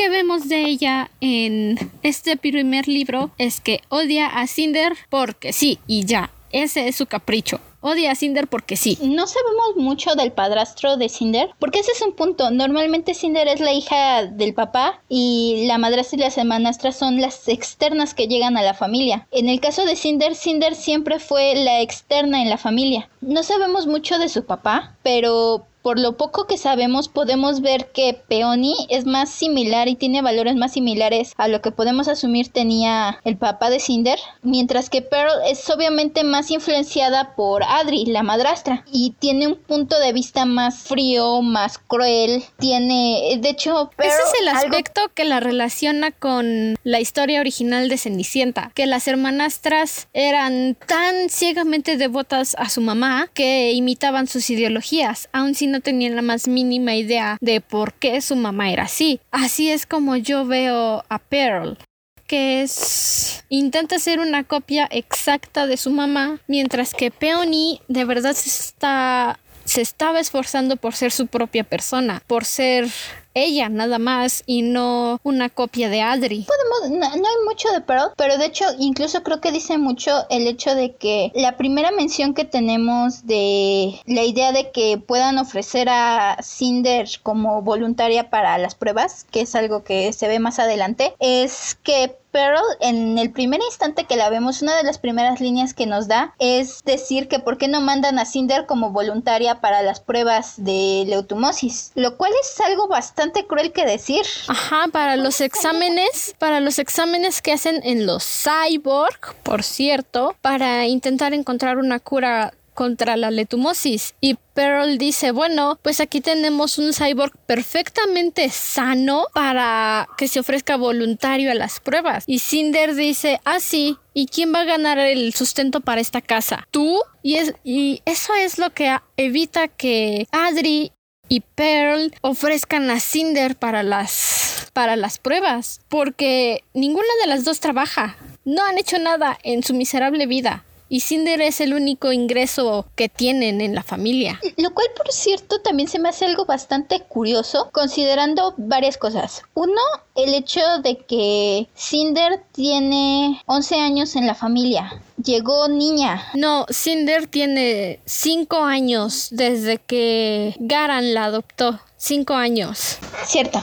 que vemos de ella en este primer libro es que odia a Cinder porque sí, y ya. Ese es su capricho. Odia a Cinder porque sí. No sabemos mucho del padrastro de Cinder, porque ese es un punto. Normalmente Cinder es la hija del papá y la madrastra y las hermanastras son las externas que llegan a la familia. En el caso de Cinder, Cinder siempre fue la externa en la familia. No sabemos mucho de su papá, pero por lo poco que sabemos, podemos ver que Peony es más similar y tiene valores más similares a lo que podemos asumir tenía el papá de Cinder, mientras que Pearl es obviamente más influenciada por Adri, la madrastra, y tiene un punto de vista más frío, más cruel, tiene, de hecho, Ese es el aspecto que la relaciona con la historia original de Cenicienta, que las hermanastras eran tan ciegamente devotas a su mamá que imitaban sus ideologías, aun sin no tenía la más mínima idea de por qué su mamá era así. Así es como yo veo a Pearl que es intenta ser una copia exacta de su mamá, mientras que Peony de verdad se está se estaba esforzando por ser su propia persona, por ser ella nada más y no una copia de Adri. Podemos, no, hay mucho de Pearl, pero de hecho incluso creo que dice mucho el hecho de que la primera mención que tenemos de la idea de que puedan ofrecer a Cinder como voluntaria para las pruebas, que es algo que se ve más adelante, es que Pearl, en el primer instante que la vemos, una de las primeras líneas que nos da es decir que por qué no mandan a Cinder como voluntaria para las pruebas de leutomosis, lo cual es algo bastante cruel que decir. Ajá, para los exámenes, para los exámenes que hacen en los cyborg, por cierto, para intentar encontrar una cura contra la letumosis. Y Pearl dice, bueno, pues aquí tenemos un cyborg perfectamente sano para que se ofrezca voluntario a las pruebas. Y Cinder dice, ah, sí, ¿y quién va a ganar el sustento para esta casa? ¿Tú? Y, es, y eso es lo que evita que Adri y Pearl ofrezcan a Cinder para las para las pruebas, porque ninguna de las dos trabaja. No han hecho nada en su miserable vida y Cinder es el único ingreso que tienen en la familia. Lo cual, por cierto, también se me hace algo bastante curioso, considerando varias cosas. Uno, el hecho de que Cinder tiene 11 años en la familia. Llegó niña. No, Cinder tiene 5 años desde que Garan la adoptó. 5 años. Cierto.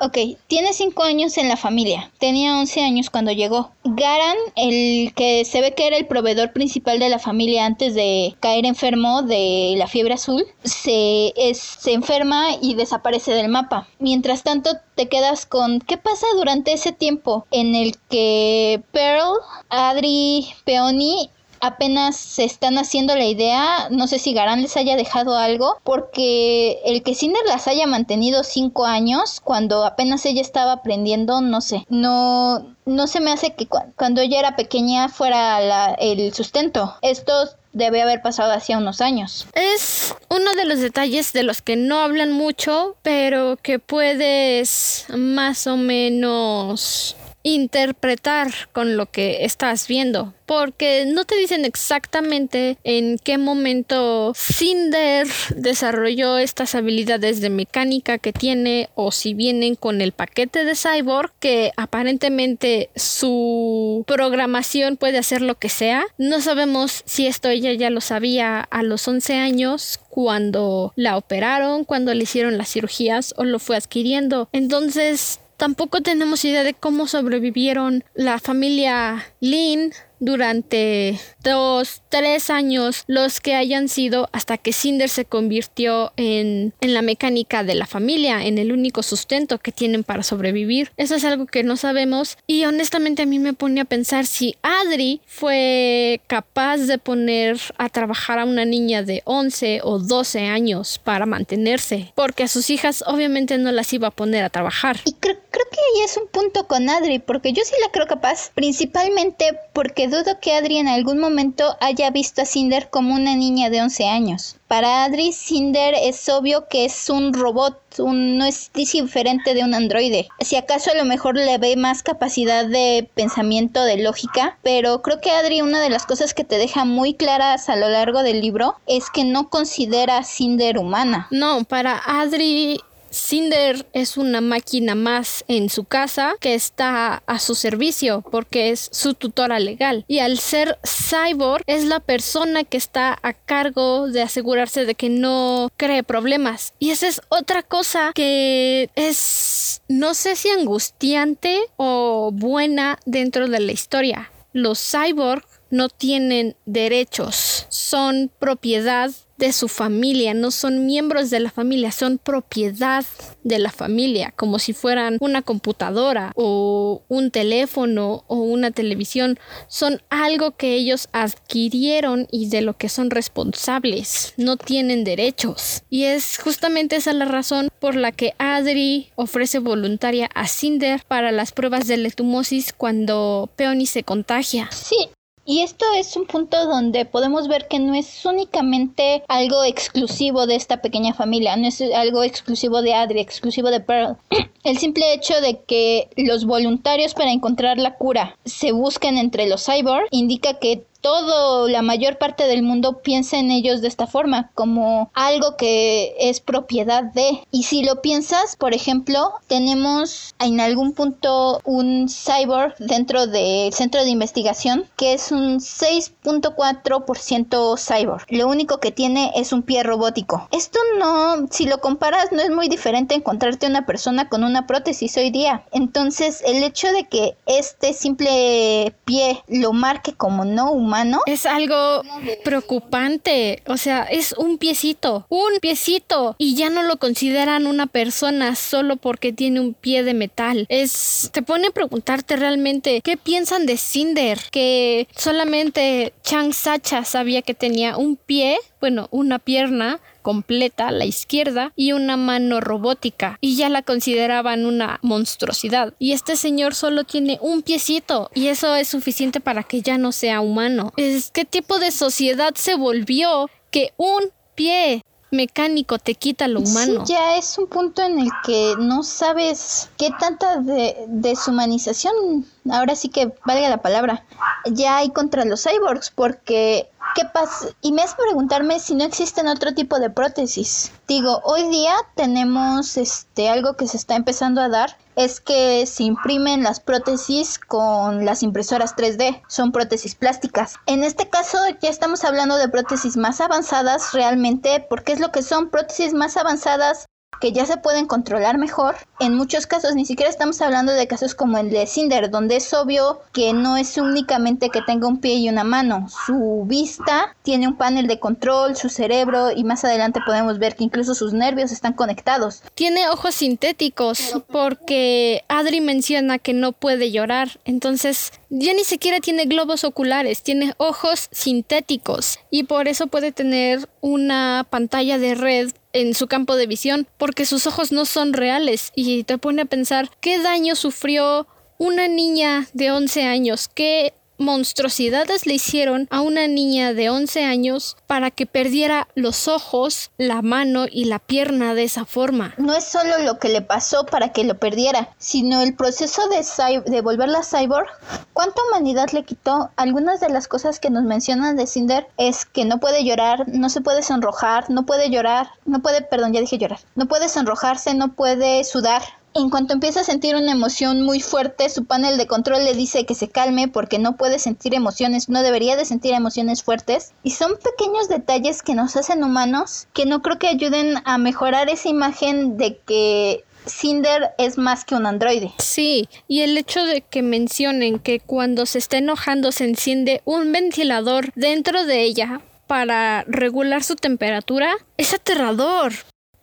Ok, tiene 5 años en la familia. Tenía 11 años cuando llegó. Garan, el que se ve que era el proveedor principal de la familia antes de caer enfermo de la fiebre azul, se, se enferma y desaparece del mapa. Mientras tanto, te quedas con qué pasa durante ese tiempo en el que Pearl, Adri, Peony apenas se están haciendo la idea, no sé si Garán les haya dejado algo, porque el que Cinder las haya mantenido cinco años, cuando apenas ella estaba aprendiendo, no sé, no, no se me hace que cuando ella era pequeña fuera el sustento. Esto debe haber pasado hacía unos años. Es uno de los detalles de los que no hablan mucho, pero que puedes más o menos interpretar con lo que estás viendo porque no te dicen exactamente en qué momento Cinder desarrolló estas habilidades de mecánica que tiene o si vienen con el paquete de Cyborg que aparentemente su programación puede hacer lo que sea. No sabemos si esto ella ya lo sabía a los 11 años cuando la operaron, cuando le hicieron las cirugías o lo fue adquiriendo. Entonces tampoco tenemos idea de cómo sobrevivieron la familia Lin durante dos, tres años, los que hayan sido hasta que Cinder se convirtió en, en la mecánica de la familia, en el único sustento que tienen para sobrevivir. Eso es algo que no sabemos y honestamente a mí me pone a pensar si Adri fue capaz de poner a trabajar a una niña de 11 o 12 años para mantenerse, porque a sus hijas obviamente no las iba a poner a trabajar. Y creo, creo que ahí es un punto con Adri, porque yo sí la creo capaz, principalmente porque dudo que Adri en algún momento haya visto a Cinder como una niña de 11 años. Para Adri, Cinder es obvio que es un robot, no es diferente de un androide. Si acaso a lo mejor le ve más capacidad de pensamiento, de lógica, pero creo que Adri una de las cosas que te deja muy claras a lo largo del libro es que no considera a Cinder humana. No, para Adri Cinder es una máquina más en su casa que está a su servicio porque es su tutora legal. Y al ser cyborg es la persona que está a cargo de asegurarse de que no cree problemas. Y esa es otra cosa que es, no sé si angustiante o buena dentro de la historia. Los cyborg no tienen derechos, son propiedad de su familia, no son miembros de la familia, son propiedad de la familia, como si fueran una computadora o un teléfono o una televisión, son algo que ellos adquirieron y de lo que son responsables, no tienen derechos. Y es justamente esa la razón por la que Adri ofrece voluntaria a Cinder para las pruebas de letumosis cuando Peony se contagia. Sí, y esto es un punto donde podemos ver que no es únicamente algo exclusivo de esta pequeña familia, no es algo exclusivo de Adri, exclusivo de Pearl. El simple hecho de que los voluntarios para encontrar la cura se busquen entre los cyborg indica que todo, la mayor parte del mundo piensa en ellos de esta forma, como algo que es propiedad de. Y si lo piensas, por ejemplo, tenemos en algún punto un cyborg dentro del centro de investigación que es un 6.4% cyborg. Lo único que tiene es un pie robótico. Esto no, si lo comparas, no es muy diferente encontrarte una persona con una prótesis hoy día. Entonces, el hecho de que este simple pie lo marque como no humano, es algo preocupante. O sea, es un piecito, un piecito. Y ya no lo consideran una persona solo porque tiene un pie de metal. Es. Te pone a preguntarte realmente qué piensan de Cinder. Que solamente Chang Sacha sabía que tenía un pie, bueno, una pierna completa, la izquierda, y una mano robótica, y ya la consideraban una monstruosidad. Y este señor solo tiene un piecito, y eso es suficiente para que ya no sea humano. Es qué tipo de sociedad se volvió que un pie mecánico te quita lo humano. Sí, ya es un punto en el que no sabes qué tanta de deshumanización, ahora sí que valga la palabra, ya hay contra los cyborgs, porque ¿Qué pasa? Y me hace preguntarme si no existen otro tipo de prótesis. Digo, hoy día tenemos este algo que se está empezando a dar es que se imprimen las prótesis con las impresoras 3D, son prótesis plásticas. En este caso ya estamos hablando de prótesis más avanzadas realmente, porque es lo que son prótesis más avanzadas que ya se pueden controlar mejor. En muchos casos ni siquiera estamos hablando de casos como el de Cinder, donde es obvio que no es únicamente que tenga un pie y una mano. Su vista tiene un panel de control, su cerebro y más adelante podemos ver que incluso sus nervios están conectados. Tiene ojos sintéticos porque Adri menciona que no puede llorar. Entonces ya ni siquiera tiene globos oculares, tiene ojos sintéticos y por eso puede tener una pantalla de red en su campo de visión porque sus ojos no son reales y te pone a pensar qué daño sufrió una niña de 11 años, qué monstruosidades le hicieron a una niña de 11 años para que perdiera los ojos, la mano y la pierna de esa forma. No es solo lo que le pasó para que lo perdiera, sino el proceso de, de volverla cyborg. ¿Cuánta humanidad le quitó? Algunas de las cosas que nos mencionan de Cinder es que no puede llorar, no se puede sonrojar, no puede llorar, no puede, perdón, ya dije llorar, no puede sonrojarse, no puede sudar, en cuanto empieza a sentir una emoción muy fuerte, su panel de control le dice que se calme porque no puede sentir emociones, no debería de sentir emociones fuertes. Y son pequeños detalles que nos hacen humanos que no creo que ayuden a mejorar esa imagen de que Cinder es más que un androide. Sí, y el hecho de que mencionen que cuando se está enojando se enciende un ventilador dentro de ella para regular su temperatura es aterrador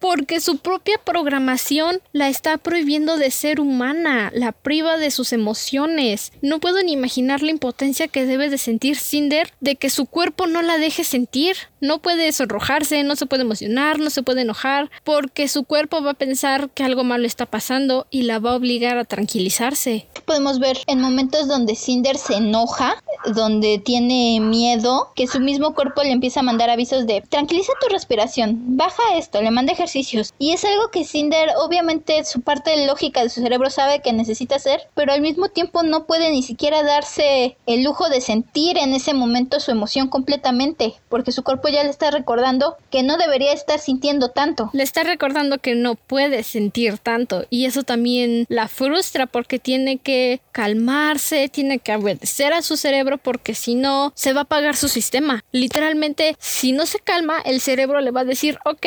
porque su propia programación la está prohibiendo de ser humana, la priva de sus emociones. No puedo ni imaginar la impotencia que debe de sentir Cinder de que su cuerpo no la deje sentir. No puede sonrojarse, no se puede emocionar, no se puede enojar, porque su cuerpo va a pensar que algo malo está pasando y la va a obligar a tranquilizarse. Podemos ver en momentos donde Cinder se enoja, donde tiene miedo, que su mismo cuerpo le empieza a mandar avisos de tranquiliza tu respiración, baja esto, le manda ejercicios. Y es algo que Cinder, obviamente, su parte lógica de su cerebro sabe que necesita hacer, pero al mismo tiempo no puede ni siquiera darse el lujo de sentir en ese momento su emoción completamente, porque su cuerpo ya le está recordando que no debería estar sintiendo tanto. Le está recordando que no puede sentir tanto y eso también la frustra porque tiene que calmarse, tiene que obedecer a su cerebro porque si no se va a apagar su sistema. Literalmente, si no se calma, el cerebro le va a decir, ok,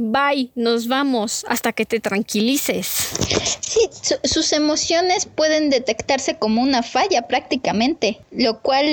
bye, nos vamos hasta que te tranquilices. Sí, sus emociones pueden detectarse como una falla prácticamente, lo cual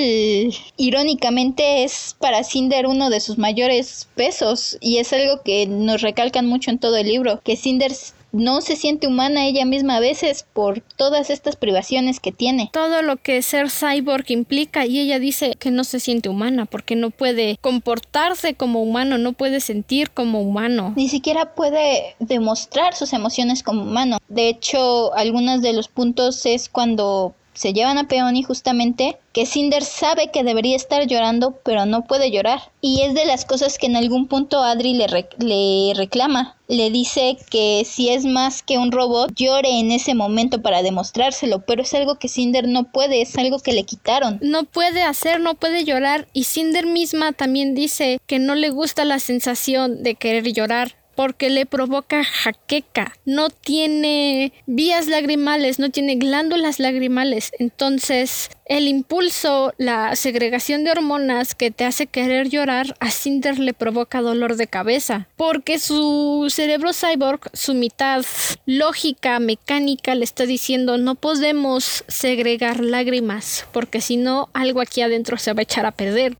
irónicamente es para Cinder uno de sus mayores pesos y es algo que nos recalcan mucho en todo el libro, que Cinder no se siente humana ella misma a veces por todas estas privaciones que tiene. Todo lo que ser cyborg implica y ella dice que no se siente humana porque no puede comportarse como humano, no puede sentir como humano. Ni siquiera puede demostrar sus emociones como humano. De hecho, algunos de los puntos es cuando se llevan a Peony justamente que Cinder sabe que debería estar llorando pero no puede llorar. Y es de las cosas que en algún punto Adri le, le reclama. Le dice que si es más que un robot llore en ese momento para demostrárselo pero es algo que Cinder no puede es algo que le quitaron. No puede hacer no puede llorar y Cinder misma también dice que no le gusta la sensación de querer llorar porque le provoca jaqueca. No tiene vías lagrimales, no tiene glándulas lagrimales. Entonces, el impulso, la segregación de hormonas que te hace querer llorar, a Cinder le provoca dolor de cabeza. Porque su cerebro cyborg, su mitad lógica, mecánica, le está diciendo no podemos segregar lágrimas, porque si no, algo aquí adentro se va a echar a perder.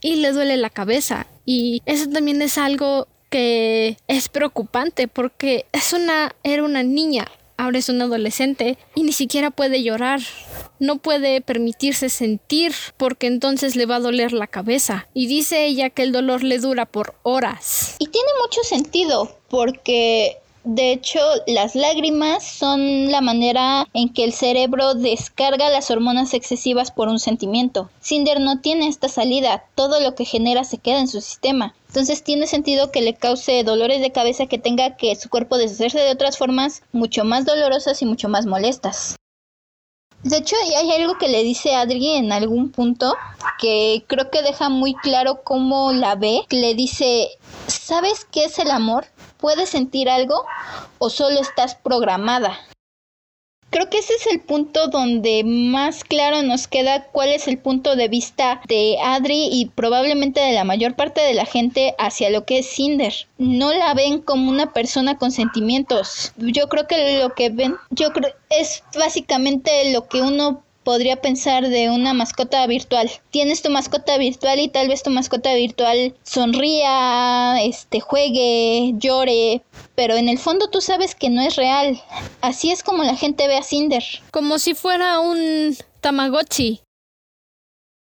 Y le duele la cabeza. Y eso también es algo que es preocupante porque es una era una niña, ahora es una adolescente y ni siquiera puede llorar. No puede permitirse sentir porque entonces le va a doler la cabeza. Y dice ella que el dolor le dura por horas. Y tiene mucho sentido porque de hecho, las lágrimas son la manera en que el cerebro descarga las hormonas excesivas por un sentimiento. Cinder no tiene esta salida, todo lo que genera se queda en su sistema. Entonces tiene sentido que le cause dolores de cabeza que tenga que su cuerpo deshacerse de otras formas mucho más dolorosas y mucho más molestas. De hecho, hay algo que le dice Adri en algún punto que creo que deja muy claro cómo la ve. Le dice, ¿sabes qué es el amor? ¿Puedes sentir algo o solo estás programada? Creo que ese es el punto donde más claro nos queda cuál es el punto de vista de Adri y probablemente de la mayor parte de la gente hacia lo que es Cinder. No la ven como una persona con sentimientos. Yo creo que lo que ven, yo creo es básicamente lo que uno podría pensar de una mascota virtual. Tienes tu mascota virtual y tal vez tu mascota virtual sonría, este, juegue, llore, pero en el fondo tú sabes que no es real. Así es como la gente ve a Cinder. Como si fuera un Tamagotchi.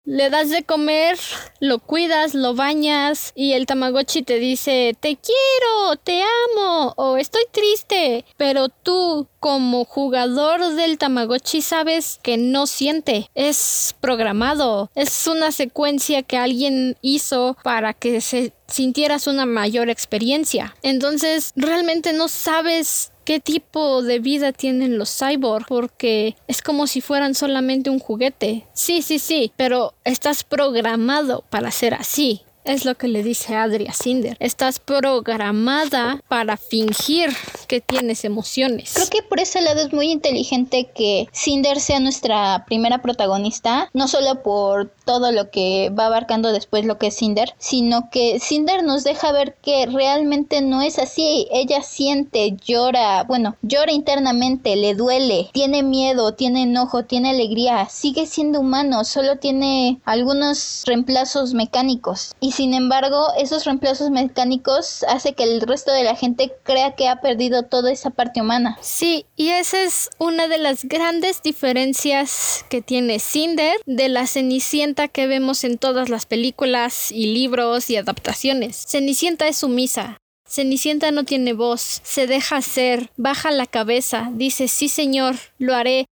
Le das de comer, lo cuidas, lo bañas y el Tamagotchi te dice te quiero, te amo o estoy triste. Pero tú como jugador del Tamagotchi sabes que no siente. Es programado. Es una secuencia que alguien hizo para que se sintieras una mayor experiencia. Entonces realmente no sabes qué tipo de vida tienen los cyborg porque es como si fueran solamente un juguete. Sí, sí, sí, pero estás programado para ser así. Es lo que le dice Adri a Cinder. Estás programada para fingir que tienes emociones. Creo que por ese lado es muy inteligente que Cinder sea nuestra primera protagonista, no solo por todo lo que va abarcando después lo que es Cinder, sino que Cinder nos deja ver que realmente no es así. Ella siente, llora, bueno, llora internamente, le duele, tiene miedo, tiene enojo, tiene alegría, sigue siendo humano, solo tiene algunos reemplazos mecánicos. Sin embargo, esos reemplazos mecánicos hace que el resto de la gente crea que ha perdido toda esa parte humana. Sí, y esa es una de las grandes diferencias que tiene Cinder de la Cenicienta que vemos en todas las películas y libros y adaptaciones. Cenicienta es sumisa. Cenicienta no tiene voz, se deja hacer, baja la cabeza, dice sí señor, lo haré,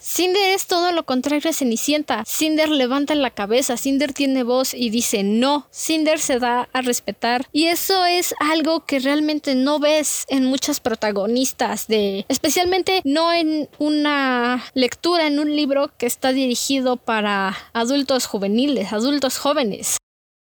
Cinder es todo lo contrario a Cenicienta. Cinder levanta la cabeza, Cinder tiene voz y dice no. Cinder se da a respetar y eso es algo que realmente no ves en muchas protagonistas de, especialmente no en una lectura en un libro que está dirigido para adultos juveniles, adultos jóvenes.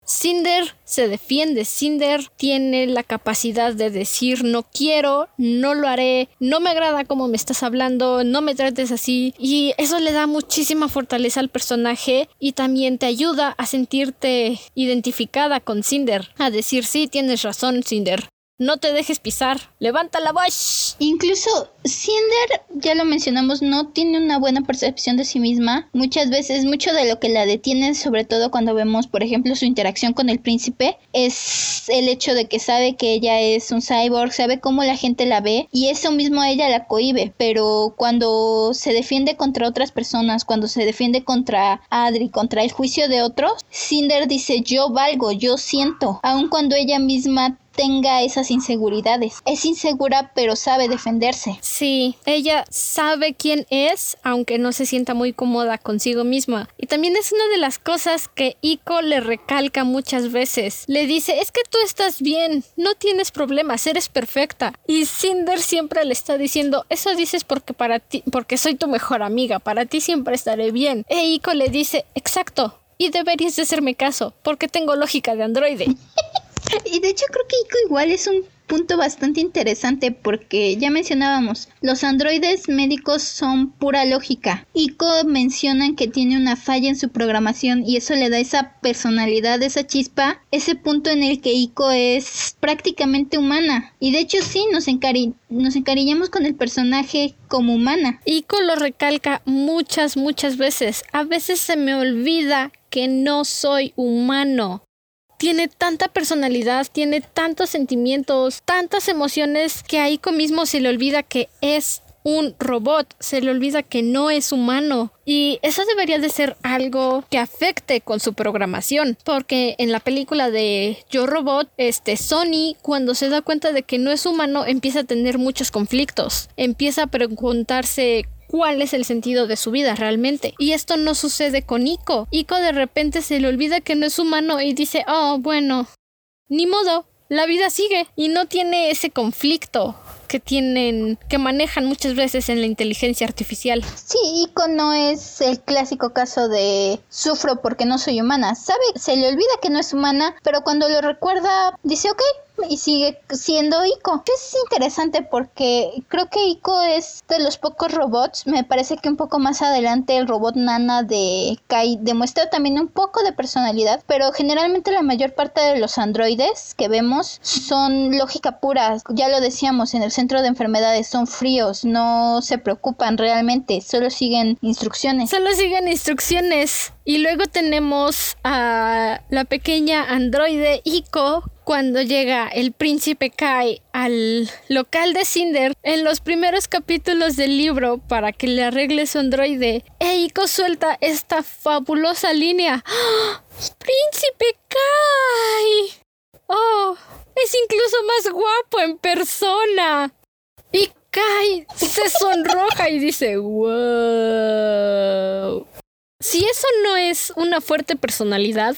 Cinder se defiende, Cinder tiene la capacidad de decir no quiero, no lo haré, no me agrada cómo me estás hablando, no me trates así y eso le da muchísima fortaleza al personaje y también te ayuda a sentirte identificada con Cinder, a decir sí, tienes razón Cinder, no te dejes pisar. Levanta la voz. Incluso Cinder, ya lo mencionamos, no tiene una buena percepción de sí misma. Muchas veces, mucho de lo que la detiene, sobre todo cuando vemos, por ejemplo, su interacción con el príncipe, es el hecho de que sabe que ella es un cyborg, sabe cómo la gente la ve y eso mismo a ella la cohibe. Pero cuando se defiende contra otras personas, cuando se defiende contra Adri, contra el juicio de otros, Cinder dice yo valgo, yo siento, aun cuando ella misma tenga esas inseguridades. Es insegura pero sabe defenderse. Sí, ella sabe quién es, aunque no se sienta muy cómoda consigo misma. Y también es una de las cosas que Iko le recalca muchas veces. Le dice, es que tú estás bien, no tienes problemas, eres perfecta. Y Cinder siempre le está diciendo, eso dices porque para ti, porque soy tu mejor amiga, para ti siempre estaré bien. E Iko le dice, exacto, y deberías de hacerme caso, porque tengo lógica de androide. De hecho creo que Ico igual es un punto bastante interesante porque ya mencionábamos, los androides médicos son pura lógica. Ico mencionan que tiene una falla en su programación y eso le da esa personalidad, esa chispa, ese punto en el que Ico es prácticamente humana. Y de hecho sí, nos, nos encariñamos con el personaje como humana. Ico lo recalca muchas, muchas veces. A veces se me olvida que no soy humano tiene tanta personalidad, tiene tantos sentimientos, tantas emociones que a Ico mismo se le olvida que es un robot, se le olvida que no es humano. Y eso debería de ser algo que afecte con su programación, porque en la película de Yo Robot, este Sony cuando se da cuenta de que no es humano empieza a tener muchos conflictos, empieza a preguntarse cuál es el sentido de su vida realmente. Y esto no sucede con Ico. Ico de repente se le olvida que no es humano y dice, oh, bueno, ni modo, la vida sigue y no tiene ese conflicto que tienen, que manejan muchas veces en la inteligencia artificial. Sí, Ico no es el clásico caso de sufro porque no soy humana. Sabe, se le olvida que no es humana, pero cuando lo recuerda dice, ok, y sigue siendo Ico. Es interesante porque creo que Ico es de los pocos robots. Me parece que un poco más adelante el robot Nana de Kai demuestra también un poco de personalidad, pero generalmente la mayor parte de los androides que vemos son lógica pura. Ya lo decíamos, en el centro de enfermedades son fríos, no se preocupan realmente, solo siguen instrucciones. Solo siguen instrucciones. Y luego tenemos a la pequeña androide Ico cuando llega el príncipe Kai al local de Cinder en los primeros capítulos del libro para que le arregle su androide, Eiko suelta esta fabulosa línea. ¡Ah! ¡Príncipe Kai! ¡Oh! Es incluso más guapo en persona. Y Kai se sonroja y dice, wow. Si eso no es una fuerte personalidad,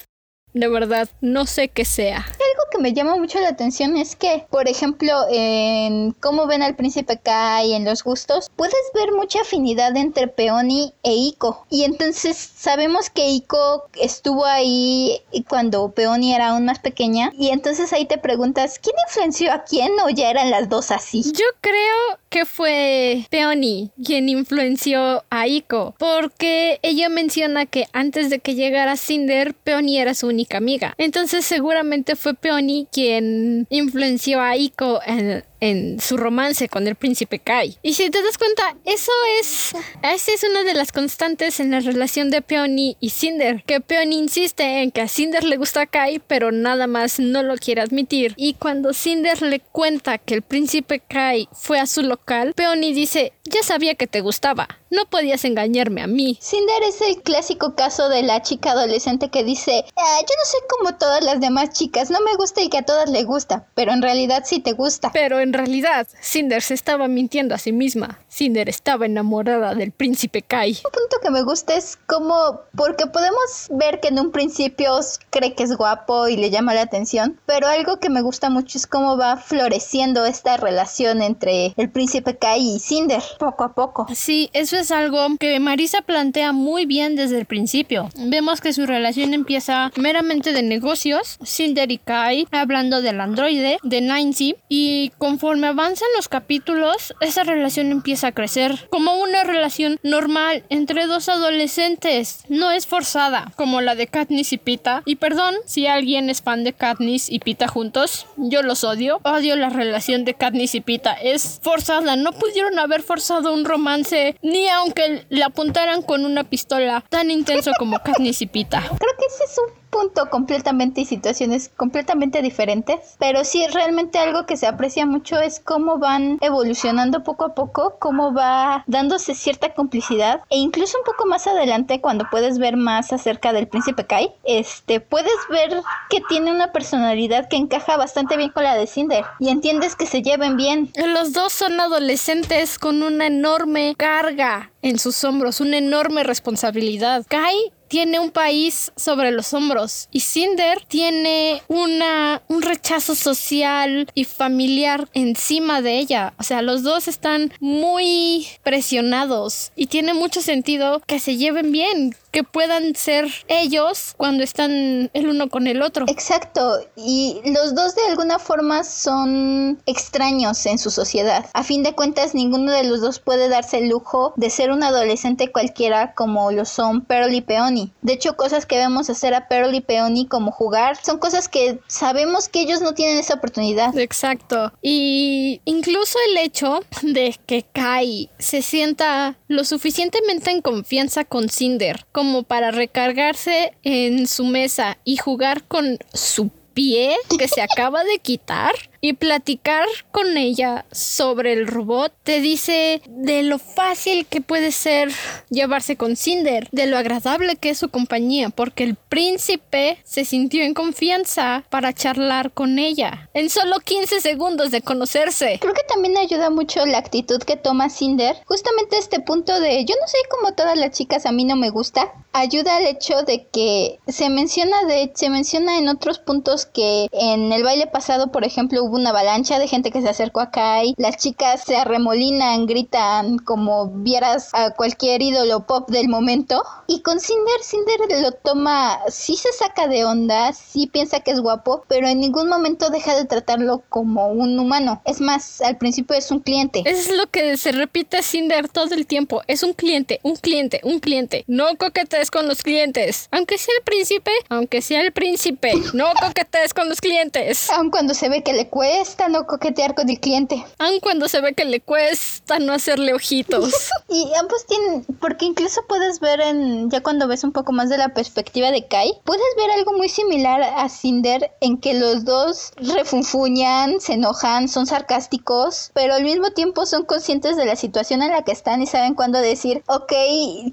de verdad, no sé qué sea. Algo que me llama mucho la atención es que, por ejemplo, en cómo ven al príncipe Kai en los gustos, puedes ver mucha afinidad entre Peony e Iko. Y entonces sabemos que Iko estuvo ahí cuando Peony era aún más pequeña. Y entonces ahí te preguntas, ¿quién influenció a quién o ya eran las dos así? Yo creo que fue Peony quien influenció a Iko. Porque ella menciona que antes de que llegara Cinder, Peony era su única amiga. Entonces seguramente fue Peony quien influenció a Iko en, en su romance con el príncipe Kai. Y si te das cuenta, eso es, esa es una de las constantes en la relación de Peony y Cinder, que Peony insiste en que a Cinder le gusta Kai, pero nada más no lo quiere admitir. Y cuando Cinder le cuenta que el príncipe Kai fue a su local, Peony dice, ya sabía que te gustaba, no podías engañarme a mí. Cinder es el clásico caso de la chica adolescente que dice, ah, yo no sé como todas las demás chicas, no me gusta y que a todas le gusta, pero en realidad sí te gusta. Pero en realidad, Cinder se estaba mintiendo a sí misma. Cinder estaba enamorada del príncipe Kai. Un punto que me gusta es como, porque podemos ver que en un principio cree que es guapo y le llama la atención, pero algo que me gusta mucho es cómo va floreciendo esta relación entre el príncipe Kai y Cinder, poco a poco. Sí, eso es algo que Marisa plantea muy bien desde el principio. Vemos que su relación empieza meramente de negocios, Cinder y Kai hablando del androide, de Ninety, y conforme avanzan los capítulos, esa relación empieza a crecer como una relación normal entre dos adolescentes. No es forzada, como la de Katniss y Pita. Y perdón si alguien es fan de Katniss y Pita juntos, yo los odio. Odio la relación de Katniss y Pita. Es forzada, no pudieron haber forzado un romance ni aunque le apuntaran con una pistola tan intenso como Katniss y Pita. Creo que es un punto completamente y situaciones completamente diferentes, pero sí realmente algo que se aprecia mucho es cómo van evolucionando poco a poco, cómo va dándose cierta complicidad e incluso un poco más adelante cuando puedes ver más acerca del príncipe Kai, este puedes ver que tiene una personalidad que encaja bastante bien con la de Cinder y entiendes que se lleven bien. Los dos son adolescentes con una enorme carga en sus hombros, una enorme responsabilidad. Kai tiene un país sobre los hombros y Cinder tiene una un rechazo social y familiar encima de ella. O sea, los dos están muy presionados y tiene mucho sentido que se lleven bien, que puedan ser ellos cuando están el uno con el otro. Exacto, y los dos de alguna forma son extraños en su sociedad. A fin de cuentas, ninguno de los dos puede darse el lujo de ser un adolescente cualquiera como lo son Pearl y Peony. De hecho, cosas que vemos hacer a Pearl y Peony como jugar son cosas que sabemos que ellos no tienen esa oportunidad. Exacto. Y incluso el hecho de que Kai se sienta lo suficientemente en confianza con Cinder como para recargarse en su mesa y jugar con su pie que se acaba de quitar y platicar con ella sobre el robot te dice de lo fácil que puede ser llevarse con Cinder, de lo agradable que es su compañía, porque el príncipe se sintió en confianza para charlar con ella en solo 15 segundos de conocerse. Creo que también ayuda mucho la actitud que toma Cinder, justamente este punto de yo no sé cómo todas las chicas a mí no me gusta, ayuda al hecho de que se menciona de se menciona en otros puntos que en el baile pasado, por ejemplo, hubo una avalancha de gente que se acercó a Kai. Las chicas se arremolinan, gritan como vieras a cualquier ídolo pop del momento. Y con Cinder, Cinder lo toma, sí se saca de onda, sí piensa que es guapo, pero en ningún momento deja de tratarlo como un humano. Es más, al principio es un cliente. Es lo que se repite Cinder todo el tiempo. Es un cliente, un cliente, un cliente. No coquetees con los clientes. Aunque sea el príncipe, aunque sea el príncipe, no coquetees con los clientes. Aun cuando se ve que le cuesta cuesta no coquetear con el cliente. Aun cuando se ve que le cuesta no hacerle ojitos. y ambos tienen, porque incluso puedes ver en, ya cuando ves un poco más de la perspectiva de Kai, puedes ver algo muy similar a Cinder en que los dos refunfuñan, se enojan, son sarcásticos, pero al mismo tiempo son conscientes de la situación en la que están y saben cuándo decir, ok,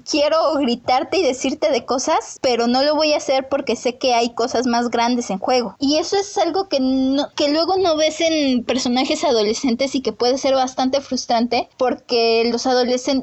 quiero gritarte y decirte de cosas, pero no lo voy a hacer porque sé que hay cosas más grandes en juego. Y eso es algo que, no, que luego no ves en personajes adolescentes y que puede ser bastante frustrante porque los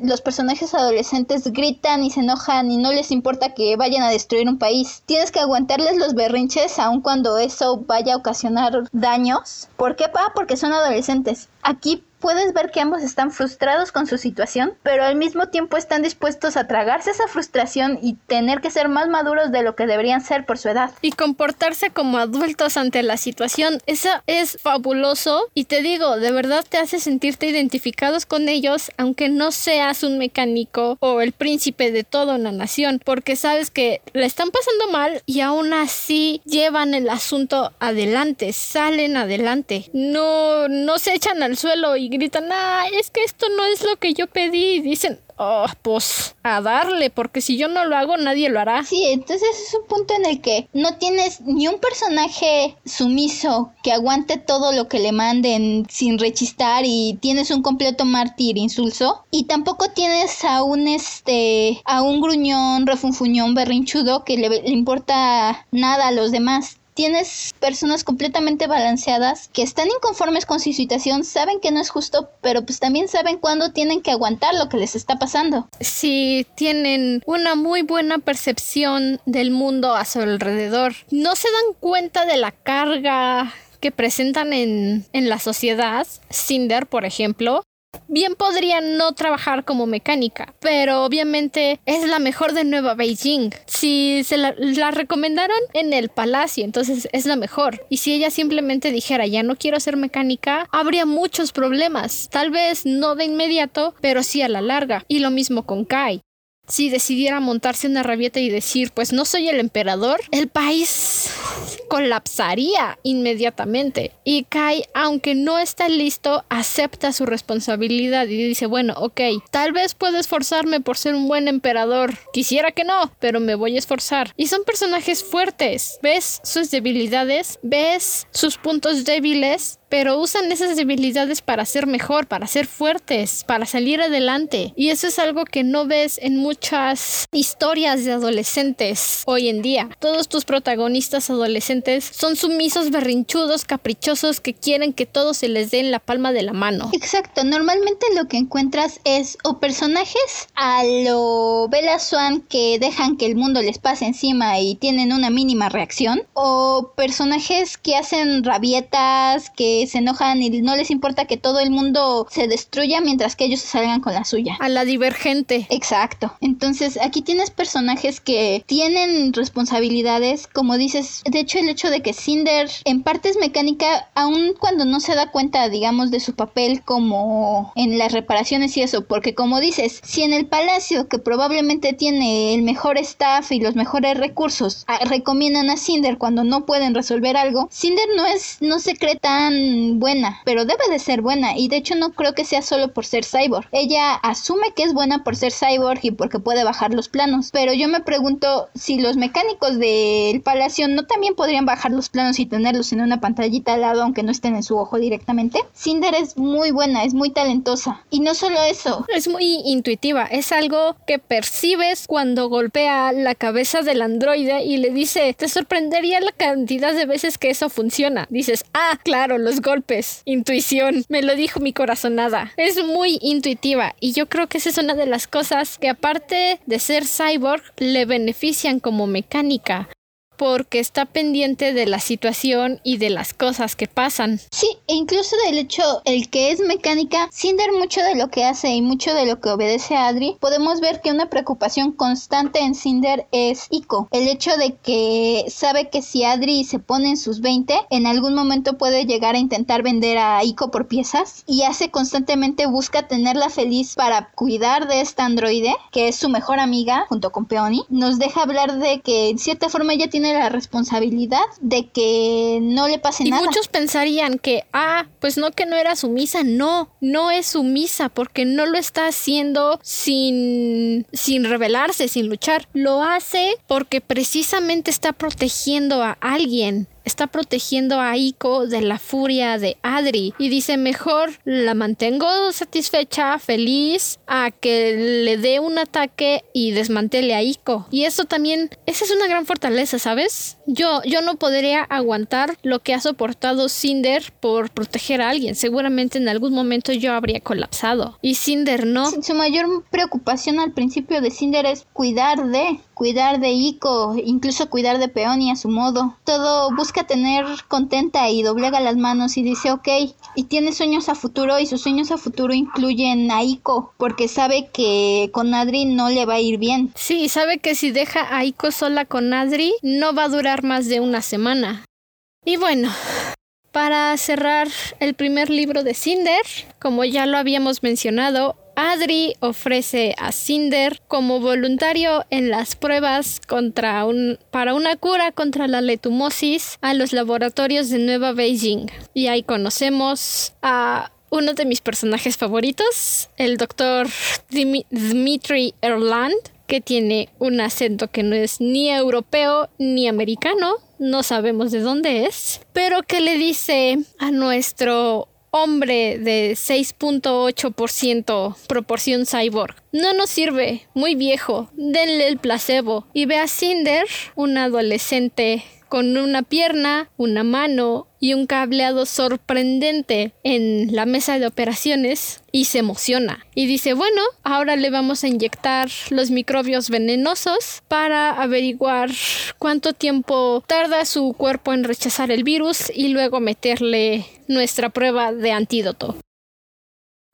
los personajes adolescentes gritan y se enojan y no les importa que vayan a destruir un país. Tienes que aguantarles los berrinches aun cuando eso vaya a ocasionar daños. ¿Por qué? Ah, porque son adolescentes. Aquí puedes ver que ambos están frustrados con su situación, pero al mismo tiempo están dispuestos a tragarse esa frustración y tener que ser más maduros de lo que deberían ser por su edad. Y comportarse como adultos ante la situación. Eso es fabuloso y te digo, de verdad te hace sentirte identificados con ellos, aunque no seas un mecánico o el príncipe de toda una nación, porque sabes que la están pasando mal y aún así llevan el asunto adelante, salen adelante. No, no se echan al suelo y gritan, ah, es que esto no es lo que yo pedí. Y dicen, oh, pues a darle, porque si yo no lo hago, nadie lo hará. Sí, entonces es un punto en el que no tienes ni un personaje sumiso que aguante todo lo que le manden sin rechistar y tienes un completo mártir insulso. Y tampoco tienes a un este, a un gruñón, refunfuñón, berrinchudo que le, le importa nada a los demás tienes personas completamente balanceadas que están inconformes con su situación, saben que no es justo, pero pues también saben cuándo tienen que aguantar lo que les está pasando. Sí, tienen una muy buena percepción del mundo a su alrededor. No se dan cuenta de la carga que presentan en, en la sociedad. Cinder, por ejemplo, Bien podría no trabajar como mecánica, pero obviamente es la mejor de Nueva Beijing. Si se la, recomendaron en el palacio, entonces es la mejor. Y si ella simplemente dijera ya no quiero ser mecánica, habría muchos problemas. Tal vez no de inmediato, pero sí a la larga. Y lo mismo con Kai si decidiera montarse una rabieta y decir, pues no soy el emperador, el país colapsaría inmediatamente. Y Kai, aunque no está listo, acepta su responsabilidad y dice, bueno, ok, tal vez puedo esforzarme por ser un buen emperador. Quisiera que no, pero me voy a esforzar. Y son personajes fuertes. Ves sus debilidades, ves sus puntos débiles pero usan esas debilidades para ser mejor, para ser fuertes, para salir adelante. Y eso es algo que no ves en muchas historias de adolescentes hoy en día. Todos tus protagonistas adolescentes son sumisos, berrinchudos, caprichosos que quieren que todo se les dé en la palma de la mano. Exacto, normalmente lo que encuentras es o personajes a lo Bella Swan que dejan que el mundo les pase encima y tienen una mínima reacción, o personajes que hacen rabietas, que se enojan y no les importa que todo el mundo se destruya mientras que ellos se salgan con la suya. A la divergente. Exacto. Entonces aquí tienes personajes que tienen responsabilidades, como dices, de hecho el hecho de que Cinder en parte es mecánica, aun cuando no se da cuenta, digamos, de su papel como en las reparaciones y eso, porque como dices, si en el palacio que probablemente tiene el mejor staff y los mejores recursos ah, recomiendan a Cinder cuando no pueden resolver algo, Cinder no es, no se cree tan buena, pero debe de ser buena y de hecho no creo que sea solo por ser cyborg. Ella asume que es buena por ser cyborg y porque puede bajar los planos, pero yo me pregunto si los mecánicos del palacio no también podrían bajar los planos y tenerlos en una pantallita al lado aunque no estén en su ojo directamente. Cinder es muy buena, es muy talentosa y no solo eso. Es muy intuitiva, es algo que percibes cuando golpea la cabeza del androide y le dice, te sorprendería la cantidad de veces que eso funciona. Dices, ah, claro, los golpes. Intuición. Me lo dijo mi corazonada. Es muy intuitiva y yo creo que esa es una de las cosas que aparte de ser cyborg le benefician como mecánica porque está pendiente de la situación y de las cosas que pasan. Sí, e incluso del hecho, el que es mecánica, sin dar mucho de lo que hace y mucho de lo que obedece a Adri, podemos ver que una preocupación constante en Cinder es Ico. El hecho de que sabe que si Adri se pone en sus 20, en algún momento puede llegar a intentar vender a Ico por piezas y hace constantemente busca tenerla feliz para cuidar de esta androide, que es su mejor amiga junto con Peony. Nos deja hablar de que en cierta forma ella tiene la responsabilidad de que no le pase y nada. Y muchos pensarían que, ah, pues no que no era sumisa, no, no es sumisa porque no lo está haciendo sin, sin rebelarse, sin luchar. Lo hace porque precisamente está protegiendo a alguien está protegiendo a Iko de la furia de Adri y dice mejor la mantengo satisfecha, feliz, a que le dé un ataque y desmantele a Iko. Y eso también, esa es una gran fortaleza, ¿sabes? Yo, yo no podría aguantar lo que ha soportado Cinder por proteger a alguien. Seguramente en algún momento yo habría colapsado. Y Cinder no. Su mayor preocupación al principio de Cinder es cuidar de, cuidar de Iko, incluso cuidar de Peony a su modo. Todo busca tener contenta y doblega las manos y dice ok, y tiene sueños a futuro y sus sueños a futuro incluyen a Iko, porque sabe que con Adri no le va a ir bien. Sí, sabe que si deja a Iko sola con Adri, no va a durar más de una semana. Y bueno, para cerrar el primer libro de Cinder, como ya lo habíamos mencionado, Adri ofrece a Cinder como voluntario en las pruebas contra un, para una cura contra la letumosis a los laboratorios de Nueva Beijing. Y ahí conocemos a uno de mis personajes favoritos, el doctor Dmitry Erland, que tiene un acento que no es ni europeo ni americano, no sabemos de dónde es, pero que le dice a nuestro hombre de 6.8% proporción cyborg. No nos sirve, muy viejo, denle el placebo. Y ve a Cinder, un adolescente con una pierna, una mano y un cableado sorprendente en la mesa de operaciones y se emociona. Y dice bueno ahora le vamos a inyectar los microbios venenosos para averiguar cuánto tiempo tarda su cuerpo en rechazar el virus y luego meterle nuestra prueba de antídoto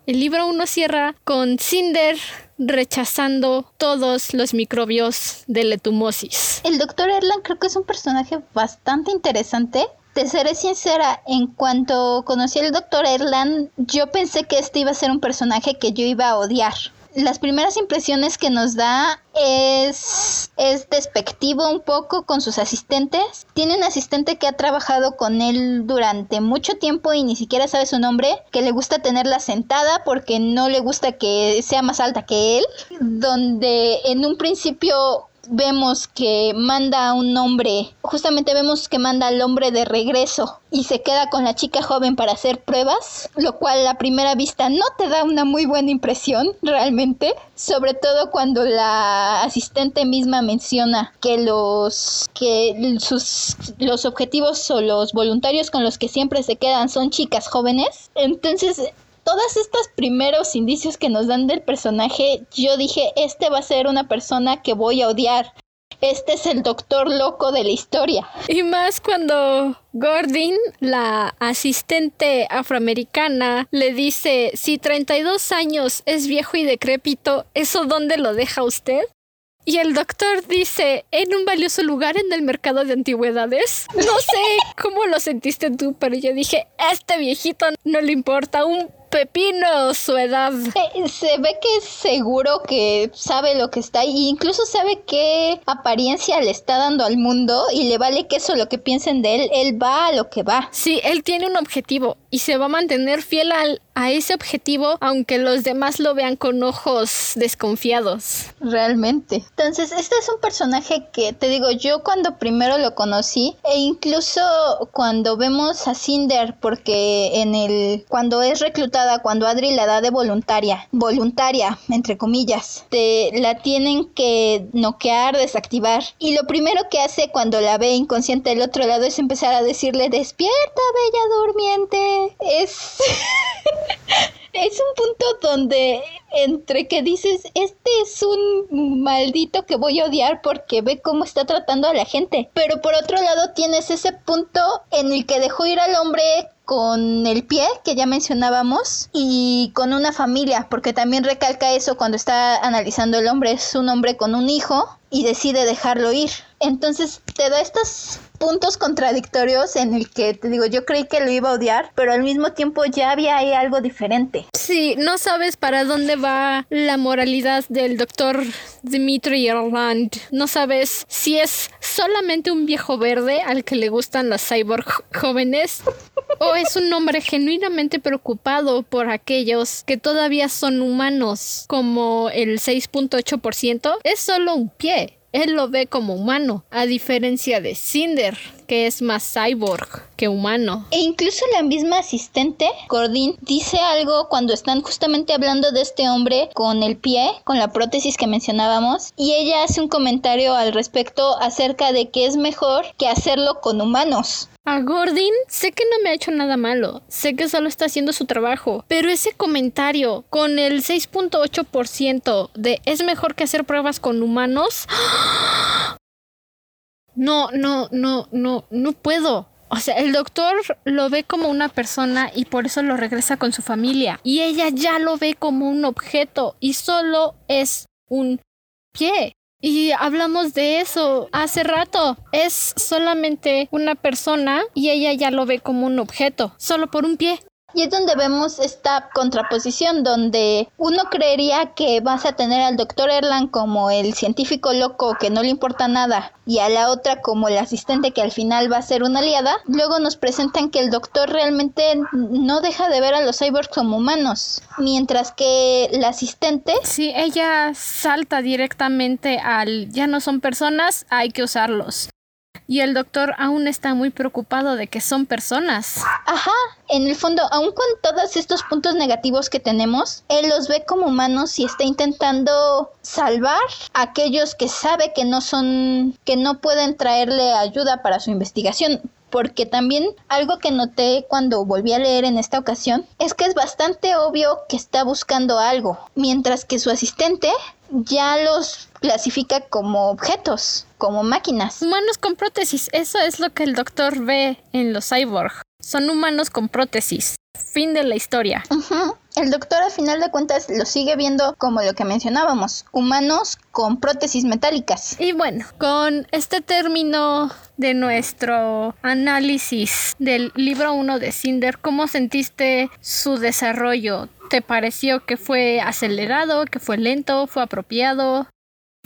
El libro 1 cierra con Cinder rechazando todos los microbios de letumosis. El doctor Erland creo que es un personaje bastante interesante. Te seré sincera, en cuanto conocí al doctor Erland, yo pensé que este iba a ser un personaje que yo iba a odiar las primeras impresiones que nos da es, es despectivo un poco con sus asistentes. Tiene un asistente que ha trabajado con él durante mucho tiempo y ni siquiera sabe su nombre, que le gusta tenerla sentada porque no le gusta que sea más alta que él, donde en un principio vemos que manda a un hombre, justamente vemos que manda al hombre de regreso y se queda con la chica joven para hacer pruebas, lo cual a primera vista no te da una muy buena impresión realmente, sobre todo cuando la asistente misma menciona que los que sus los objetivos o los voluntarios con los que siempre se quedan son chicas jóvenes. Entonces, todos estos primeros indicios que nos dan del personaje, yo dije, este va a ser una persona que voy a odiar. Este es el doctor loco de la historia. Y más cuando Gordon, la asistente afroamericana, le dice, si 32 años es viejo y decrépito, ¿eso dónde lo deja usted? Y el doctor dice, en un valioso lugar en el mercado de antigüedades. No sé cómo lo sentiste tú, pero yo dije, este viejito no le importa un pepino su edad. Se ve que es seguro que sabe lo que está ahí, incluso sabe qué apariencia le está dando al mundo y le vale que eso lo que piensen de él, él va a lo que va. Sí, él tiene un objetivo y se va a mantener fiel al, a ese objetivo aunque los demás lo vean con ojos desconfiados. Realmente. Entonces, este es un personaje que te digo, yo cuando primero lo conocí e incluso cuando vemos a Cinder porque en el cuando es reclutado cuando Adri la da de voluntaria, voluntaria, entre comillas, te la tienen que noquear, desactivar. Y lo primero que hace cuando la ve inconsciente del otro lado es empezar a decirle, despierta, bella durmiente. Es... es un punto donde entre que dices, este es un maldito que voy a odiar porque ve cómo está tratando a la gente. Pero por otro lado tienes ese punto en el que dejó ir al hombre con el pie que ya mencionábamos y con una familia, porque también recalca eso cuando está analizando el hombre, es un hombre con un hijo y decide dejarlo ir. Entonces te da estos puntos contradictorios en el que te digo, yo creí que lo iba a odiar, pero al mismo tiempo ya había ahí algo diferente. Sí, no sabes para dónde va la moralidad del doctor Dimitri Erland. No sabes si es solamente un viejo verde al que le gustan las cyborg jóvenes o es un hombre genuinamente preocupado por aquellos que todavía son humanos, como el 6.8%. Es solo un pie él lo ve como humano, a diferencia de Cinder, que es más cyborg que humano. E incluso la misma asistente, Gordin, dice algo cuando están justamente hablando de este hombre con el pie, con la prótesis que mencionábamos, y ella hace un comentario al respecto acerca de que es mejor que hacerlo con humanos. A Gordon sé que no me ha hecho nada malo, sé que solo está haciendo su trabajo, pero ese comentario con el 6.8% de es mejor que hacer pruebas con humanos... No, no, no, no, no puedo. O sea, el doctor lo ve como una persona y por eso lo regresa con su familia. Y ella ya lo ve como un objeto y solo es un pie. Y hablamos de eso hace rato. Es solamente una persona y ella ya lo ve como un objeto, solo por un pie. Y es donde vemos esta contraposición, donde uno creería que vas a tener al doctor Erland como el científico loco que no le importa nada y a la otra como el asistente que al final va a ser una aliada. Luego nos presentan que el doctor realmente no deja de ver a los cyborgs como humanos, mientras que la asistente... Sí, ella salta directamente al ya no son personas, hay que usarlos y el doctor aún está muy preocupado de que son personas. Ajá, en el fondo, aún con todos estos puntos negativos que tenemos, él los ve como humanos y está intentando salvar a aquellos que sabe que no son, que no pueden traerle ayuda para su investigación porque también algo que noté cuando volví a leer en esta ocasión es que es bastante obvio que está buscando algo, mientras que su asistente ya los clasifica como objetos, como máquinas. Humanos con prótesis, eso es lo que el doctor ve en los cyborg. Son humanos con prótesis. Fin de la historia. El doctor al final de cuentas lo sigue viendo como lo que mencionábamos, humanos con prótesis metálicas. Y bueno, con este término de nuestro análisis del libro 1 de Cinder, ¿cómo sentiste su desarrollo? ¿Te pareció que fue acelerado, que fue lento, fue apropiado?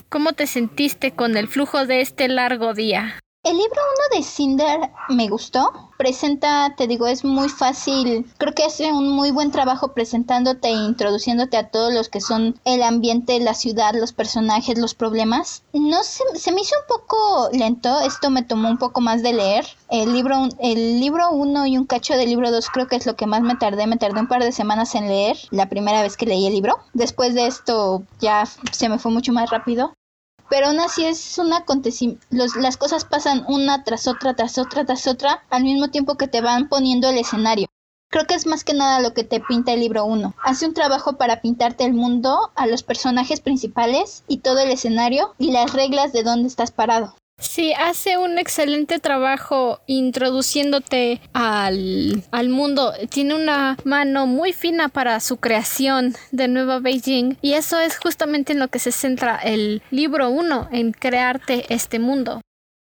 ¿Cómo te sentiste con el flujo de este largo día? El libro 1 de Cinder me gustó. Presenta, te digo, es muy fácil. Creo que hace un muy buen trabajo presentándote e introduciéndote a todos los que son el ambiente, la ciudad, los personajes, los problemas. No se, se me hizo un poco lento. Esto me tomó un poco más de leer. El libro, el libro 1 y un cacho del libro 2 creo que es lo que más me tardé. Me tardé un par de semanas en leer la primera vez que leí el libro. Después de esto ya se me fue mucho más rápido pero aún así es un acontecimiento, las cosas pasan una tras otra, tras otra, tras otra, al mismo tiempo que te van poniendo el escenario. Creo que es más que nada lo que te pinta el libro 1. Hace un trabajo para pintarte el mundo, a los personajes principales y todo el escenario y las reglas de dónde estás parado. Sí, hace un excelente trabajo introduciéndote al, al, mundo. Tiene una mano muy fina para su creación de Nueva Beijing y eso es justamente en lo que se centra el libro 1, en crearte este mundo.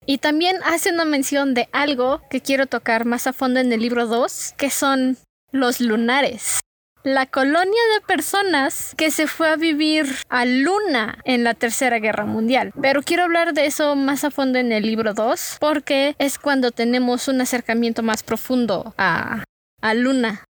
Y también hace una mención de algo que quiero tocar más a fondo en el libro 2, que son los lunares la colonia de personas que se fue a vivir a Luna en la Tercera Guerra Mundial. Pero quiero hablar de eso más a fondo en el libro 2 porque es cuando tenemos un acercamiento más profundo a, a Luna.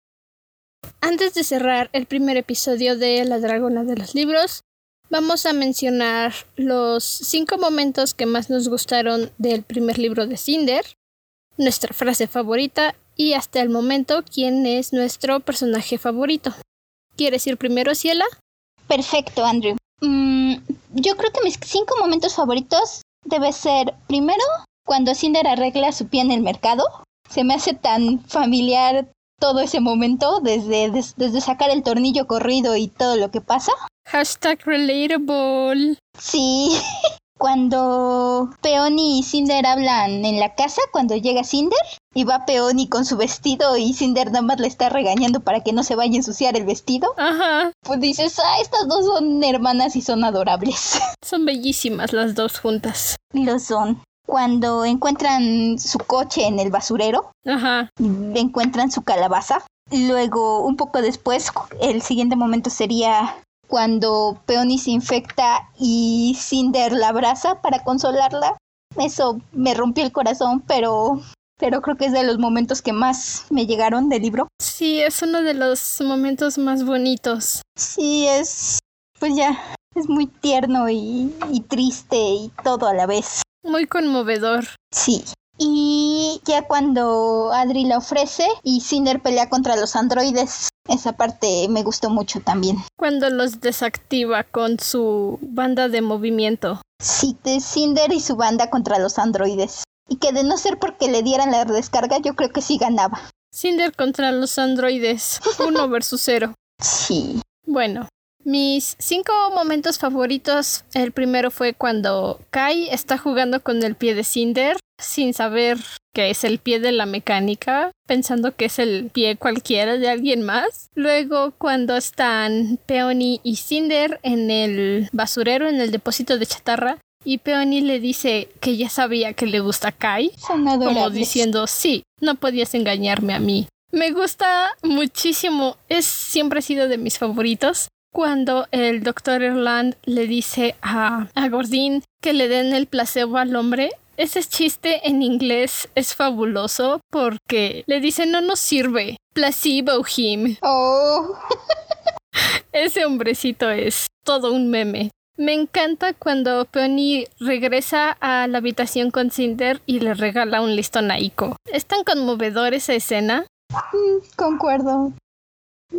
Antes de cerrar el primer episodio de La Dragona de los Libros, vamos a mencionar los cinco momentos que más nos gustaron del primer libro de Cinder, nuestra frase favorita y hasta el momento quién es nuestro personaje favorito. ¿Quieres ir primero, Ciela? Perfecto, Andrew. Mm, yo creo que mis cinco momentos favoritos debe ser primero cuando Cinder arregla su pie en el mercado. Se me hace tan familiar todo ese momento, desde, desde sacar el tornillo corrido y todo lo que pasa. Hashtag relatable. Sí, cuando Peony y Cinder hablan en la casa, cuando llega Cinder, y va Peony con su vestido y Cinder nada más le está regañando para que no se vaya a ensuciar el vestido. Ajá. Pues dices, ah, estas dos son hermanas y son adorables. Son bellísimas las dos juntas. Lo son. Cuando encuentran su coche en el basurero, Ajá. encuentran su calabaza. Luego, un poco después, el siguiente momento sería cuando Peony se infecta y Cinder la abraza para consolarla. Eso me rompió el corazón, pero pero creo que es de los momentos que más me llegaron del libro. Sí, es uno de los momentos más bonitos. Sí, es pues ya, es muy tierno y, y triste y todo a la vez. Muy conmovedor. Sí. Ya cuando Adri la ofrece y Cinder pelea contra los androides, esa parte me gustó mucho también. Cuando los desactiva con su banda de movimiento. Sí, de Cinder y su banda contra los androides. Y que de no ser porque le dieran la descarga, yo creo que sí ganaba. Cinder contra los androides. Uno versus cero. Sí. Bueno, mis cinco momentos favoritos. El primero fue cuando Kai está jugando con el pie de Cinder sin saber que es el pie de la mecánica, pensando que es el pie cualquiera de alguien más. Luego cuando están Peony y Cinder en el basurero, en el depósito de chatarra, y Peony le dice que ya sabía que le gusta Kai, como diciendo, sí, no podías engañarme a mí. Me gusta muchísimo, es siempre ha sido de mis favoritos. Cuando el doctor Erland le dice a, a Gordín que le den el placebo al hombre, ese chiste en inglés es fabuloso porque le dice no nos sirve, placebo him. Oh, Ese hombrecito es todo un meme. Me encanta cuando Peony regresa a la habitación con Cinder y le regala un listón a Iko. Es tan conmovedor esa escena. mm, concuerdo.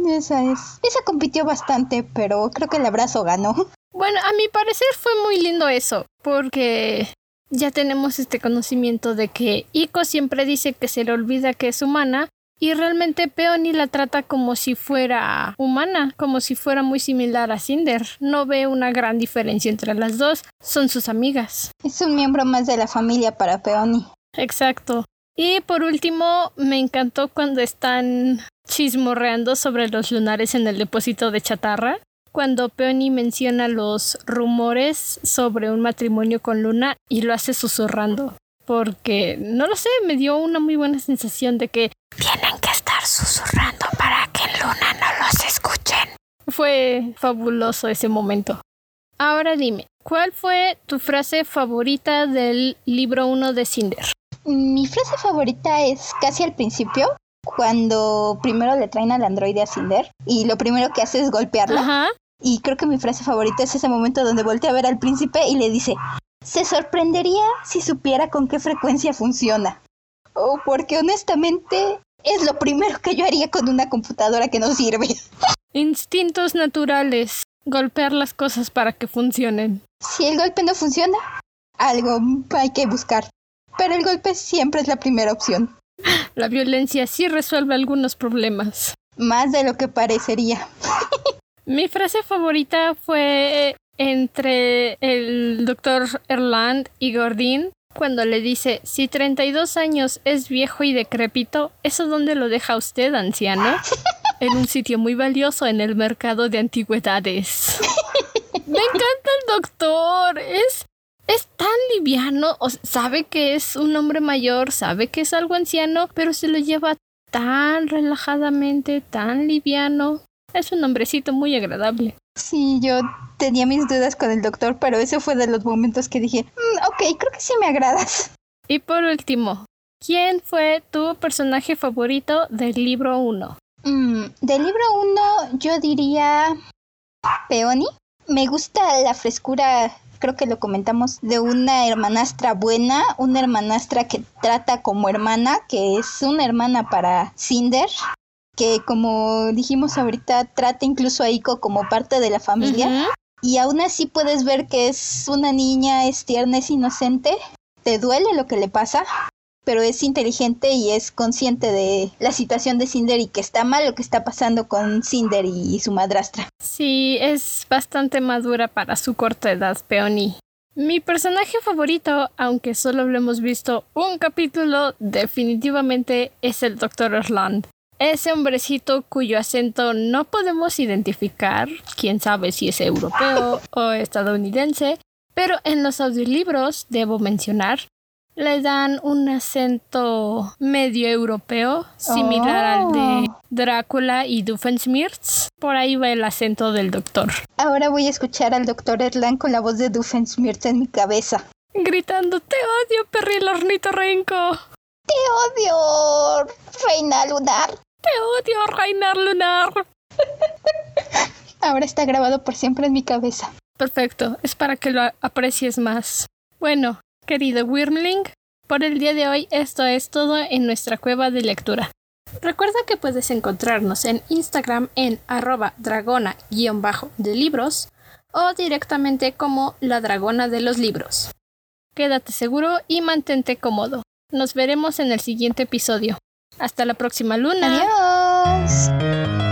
Esa es. Esa compitió bastante, pero creo que el abrazo ganó. Bueno, a mi parecer fue muy lindo eso, porque ya tenemos este conocimiento de que Iko siempre dice que se le olvida que es humana y realmente Peony la trata como si fuera humana, como si fuera muy similar a Cinder. No ve una gran diferencia entre las dos, son sus amigas. Es un miembro más de la familia para Peony. Exacto. Y por último, me encantó cuando están chismorreando sobre los lunares en el depósito de chatarra, cuando Peony menciona los rumores sobre un matrimonio con Luna y lo hace susurrando. Porque, no lo sé, me dio una muy buena sensación de que tienen que estar susurrando para que Luna no los escuchen. Fue fabuloso ese momento. Ahora dime, ¿cuál fue tu frase favorita del libro 1 de Cinder? Mi frase favorita es casi al principio, cuando primero le traen al androide a Cinder y lo primero que hace es golpearla. Ajá. Y creo que mi frase favorita es ese momento donde voltea a ver al príncipe y le dice, se sorprendería si supiera con qué frecuencia funciona. Oh, porque honestamente es lo primero que yo haría con una computadora que no sirve. Instintos naturales. Golpear las cosas para que funcionen. Si el golpe no funciona, algo hay que buscar. Pero el golpe siempre es la primera opción. La violencia sí resuelve algunos problemas. Más de lo que parecería. Mi frase favorita fue entre el doctor Erland y Gordín cuando le dice, si 32 años es viejo y decrépito, ¿eso dónde lo deja usted, anciano? En un sitio muy valioso en el mercado de antigüedades. Me encanta el doctor. Es, es tan liviano. O sabe que es un hombre mayor, sabe que es algo anciano, pero se lo lleva tan relajadamente, tan liviano. Es un hombrecito muy agradable. Sí, yo tenía mis dudas con el doctor, pero ese fue de los momentos que dije, mm, ok, creo que sí me agradas. Y por último, ¿quién fue tu personaje favorito del libro 1? Mm, del libro 1 yo diría Peony. Me gusta la frescura, creo que lo comentamos, de una hermanastra buena, una hermanastra que trata como hermana, que es una hermana para Cinder que como dijimos ahorita trata incluso a Iko como parte de la familia. Y aún así puedes ver que es una niña, es tierna, es inocente, te duele lo que le pasa, pero es inteligente y es consciente de la situación de Cinder y que está mal lo que está pasando con Cinder y su madrastra. Sí, es bastante madura para su corta edad, Peony. Mi personaje favorito, aunque solo lo hemos visto un capítulo, definitivamente es el Dr. Erland. Ese hombrecito cuyo acento no podemos identificar, quién sabe si es europeo o estadounidense, pero en los audiolibros, debo mencionar, le dan un acento medio europeo, similar al de Oh. Drácula y Doofenshmirtz. Por ahí va el acento del doctor. Ahora voy a escuchar al doctor Erland con la voz de Doofenshmirtz en mi cabeza. Gritando, te odio, perril ornitorrinco. ¡Te odio, reina lunar! Te odio, reinar lunar. Ahora está grabado por siempre en mi cabeza. Perfecto, es para que lo aprecies más. Bueno, querido Wyrmling, por el día de hoy esto es todo en nuestra cueva de lectura. Recuerda que puedes encontrarnos en Instagram en arroba dragona-de libros o directamente como la dragona de los libros. Quédate seguro y mantente cómodo. Nos veremos en el siguiente episodio. Hasta la próxima luna. Adiós.